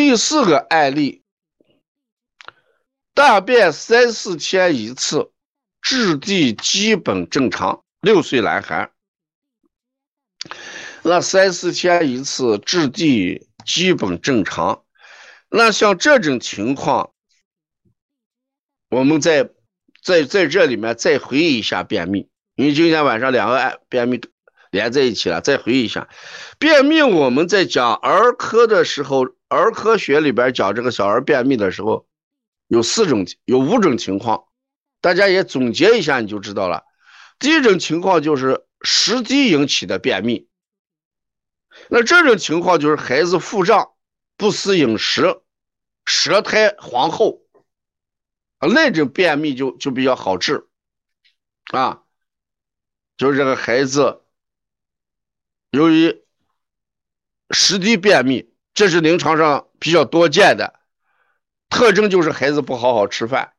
第四个案例，大便三四天一次，质地基本正常，六岁男孩。那三四天一次，质地基本正常。那像这种情况，我们在在在这里面再回忆一下便秘，因为今天晚上两个案便秘连在一起了，再回忆一下便秘。我们在讲儿科的时候，儿科学里边讲这个小儿便秘的时候，有四种，有五种情况，大家也总结一下你就知道了。第一种情况就是食积引起的便秘。那这种情况就是孩子腹胀、不思饮食、舌苔黄厚啊，那种便秘就就比较好治啊。就是这个孩子由于食积便秘，这是临床上比较多见的特征，就是孩子不好好吃饭，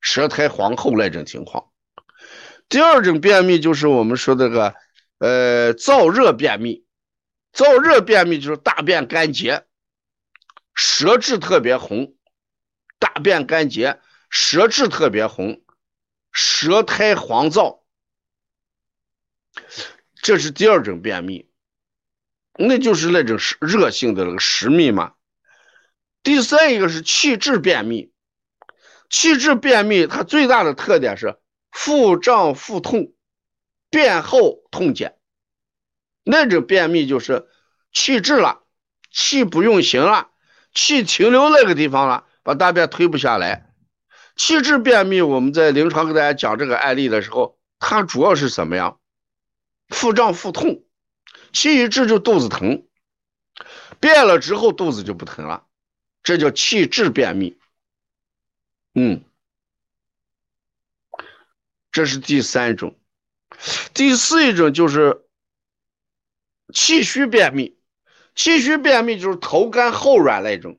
舌苔黄厚那种情况。第二种便秘就是我们说这个呃燥热便秘。燥热便秘就是大便干结，舌质特别红，大便干结，舌质特别红，舌苔黄燥，这是第二种便秘，那就是那种热性的那个食秘嘛。第三一个是气滞便秘，气滞便秘它最大的特点是腹胀腹痛，便后痛减。那种便秘就是气滞了，气不运行了，气停留那个地方了，把大便推不下来。气滞便秘，我们在临床给大家讲这个案例的时候，它主要是什么呀？腹胀腹痛，气一滞就肚子疼，便了之后肚子就不疼了，这叫气滞便秘。嗯，这是第三种，第四一种就是。气虚便秘，气虚便秘就是头干后软那种，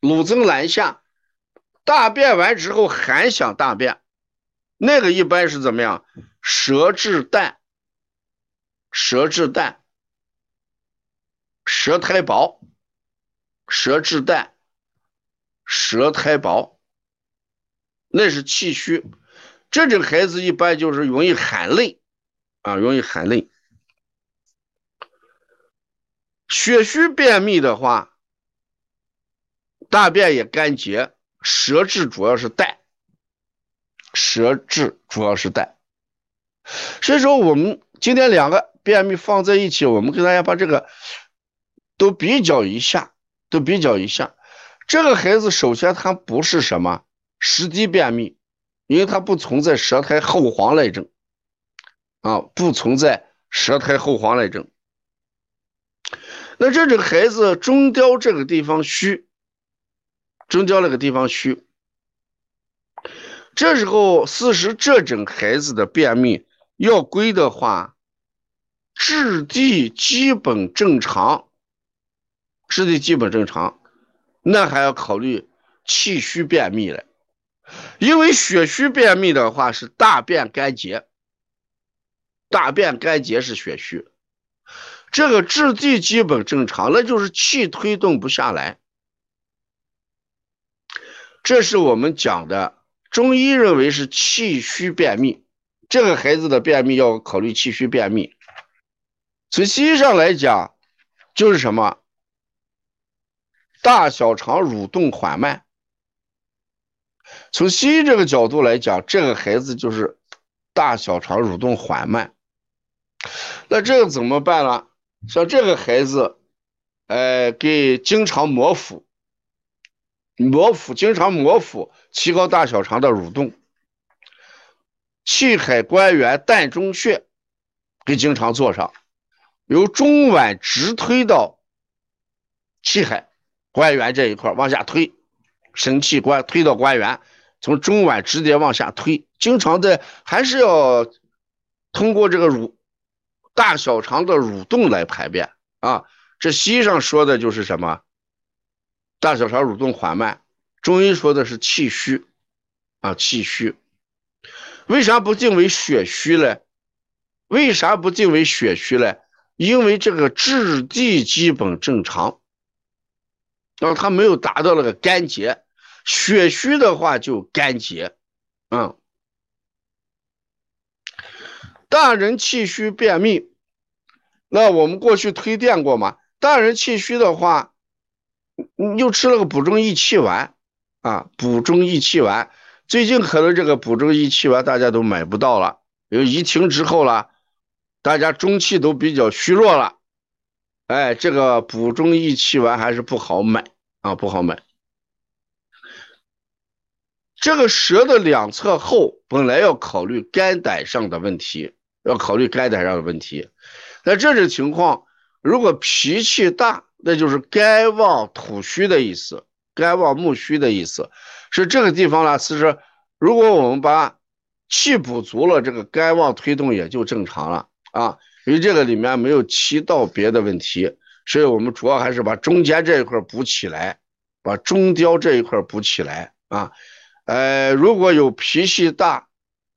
鲁增难下，大便完之后还想大便，那个一般是怎么样？舌质淡，舌质淡，舌苔薄，舌质淡，舌苔薄，那是气虚。这种孩子一般就是容易喊累，啊，容易喊累。血虚便秘的话，大便也干结，舌质主要是淡，舌质主要是淡。所以说，我们今天两个便秘放在一起，我们给大家把这个都比较一下，都比较一下。这个孩子首先他不是什么食积便秘，因为他不存在舌苔厚黄那症，啊，不存在舌苔厚黄那症。那这种孩子中焦这个地方虚，中焦那个地方虚，这时候事实这种孩子的便秘要归的话，质地基本正常，质地基本正常，那还要考虑气虚便秘了，因为血虚便秘的话是大便干结，大便干结是血虚。这个质地基本正常，那就是气推动不下来。这是我们讲的，中医认为是气虚便秘。这个孩子的便秘要考虑气虚便秘。从西医上来讲，就是什么？大小肠蠕动缓慢。从西医这个角度来讲，这个孩子就是大小肠蠕动缓慢。那这个怎么办呢？像这个孩子，呃，给经常摩腹，摩腹经常摩腹，提高大小肠的蠕动。气海关元膻中穴，给经常做上，由中脘直推到气海关元这一块往下推，神气关推到关元，从中脘直接往下推，经常在还是要通过这个乳。大小肠的蠕动来排便啊，这西医上说的就是什么？大小肠蠕动缓慢，中医说的是气虚啊，气虚。为啥不定为血虚嘞？为啥不定为血虚嘞？因为这个质地基本正常，然后它没有达到那个干结，血虚的话就干结，嗯，大人气虚便秘，那我们过去推荐过嘛？大人气虚的话，你就吃了个补中益气丸啊，补中益气丸。最近可能这个补中益气丸大家都买不到了，因为疫情之后了，大家中气都比较虚弱了，哎，这个补中益气丸还是不好买啊，不好买。这个舌的两侧厚，本来要考虑肝胆上的问题，要考虑肝胆上的问题。那这种情况，如果脾气大，那就是肝旺土虚的意思，肝旺木虚的意思。是这个地方呢，其实如果我们把气补足了，这个肝旺推动也就正常了啊。因为这个里面没有提到别的问题，所以我们主要还是把中间这一块补起来，把中焦这一块补起来啊。呃，如果有脾气大，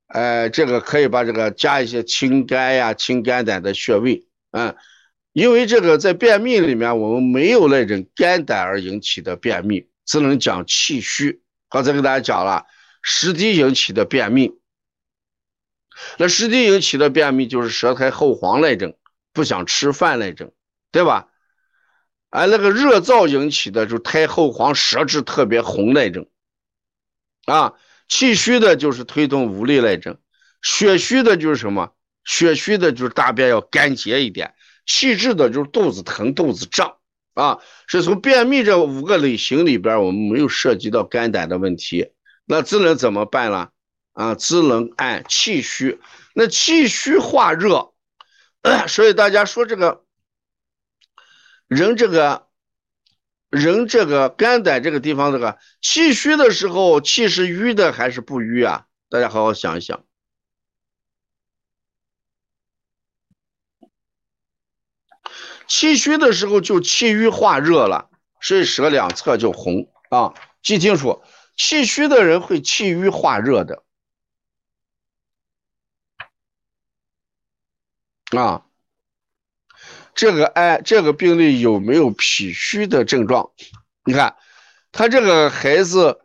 呃，这个可以把这个加一些清肝呀、清肝胆的穴位，嗯，因为这个在便秘里面，我们没有那种肝胆而引起的便秘，只能讲气虚。刚才跟大家讲了，湿积引起的便秘，那湿积引起的便秘就是舌苔厚黄那种，不想吃饭那种，对吧？哎，那个热燥引起的就苔厚黄，舌质特别红那种，啊，气虚的就是推动无力那种，血虚的就是什么？血虚的就是大便要干结一点，气滞的就是肚子疼、肚子胀。啊，是从便秘这五个类型里边，我们没有涉及到肝胆的问题，那只能怎么办呢？啊，只能按气虚。那气虚化热，所以大家说这个人这个人这个肝胆这个地方这个气虚的时候，气是瘀的还是不瘀啊？大家好好想一想。气虚的时候就气郁化热了，所以舌两侧就红啊！记清楚，气虚的人会气郁化热的啊。这个哎，这个病例有没有脾虚的症状？你看，他这个孩子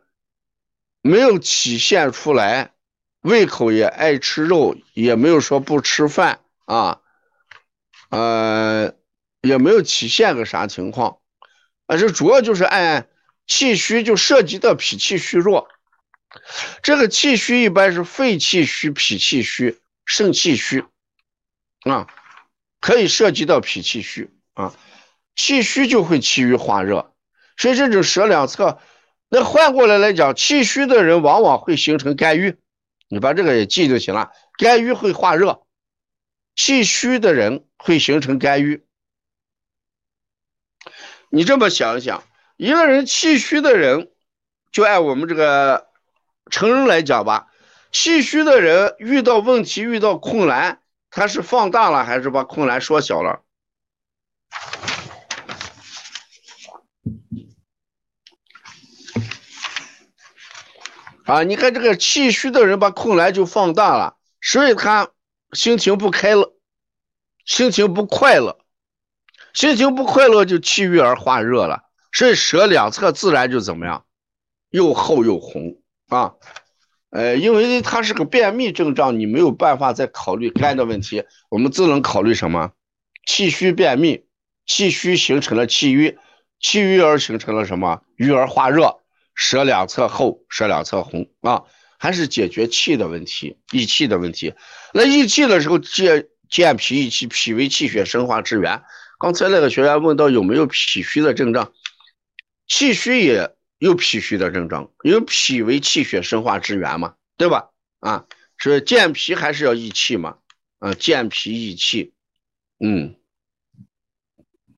没有体现出来，胃口也爱吃肉，也没有说不吃饭啊，呃。也没有体现个啥情况，啊，这主要就是按气虚就涉及到脾气虚弱，这个气虚一般是肺气虚、脾气虚、肾气虚，啊，可以涉及到脾气虚啊，气虚就会气郁化热，所以这种舌两侧，那换过来来讲，气虚的人往往会形成肝郁，你把这个也记就行了，肝郁会化热，气虚的人会形成肝郁。你这么想一想，一个人气虚的人，就按我们这个成人来讲吧，气虚的人遇到问题、遇到困难，他是放大了还是把困难缩小了？啊，你看这个气虚的人把困难就放大了，所以他心情不开了，心情不快乐。心情不快乐就气郁而化热了，所以舌两侧自然就怎么样，又厚又红啊，呃，因为它是个便秘症状，你没有办法再考虑肝的问题，我们只能考虑什么？气虚便秘，气虚形成了气郁，气郁而形成了什么？郁而化热，舌两侧厚，舌两侧红啊，还是解决气的问题，益气的问题。那益气的时候，健健脾益气，脾为气血生化之源。刚才那个学员问到有没有脾虚的症状，气虚也有脾虚的症状，因为脾为气血生化之源嘛，对吧？啊，所以健脾还是要益气嘛？啊，健脾益气，嗯。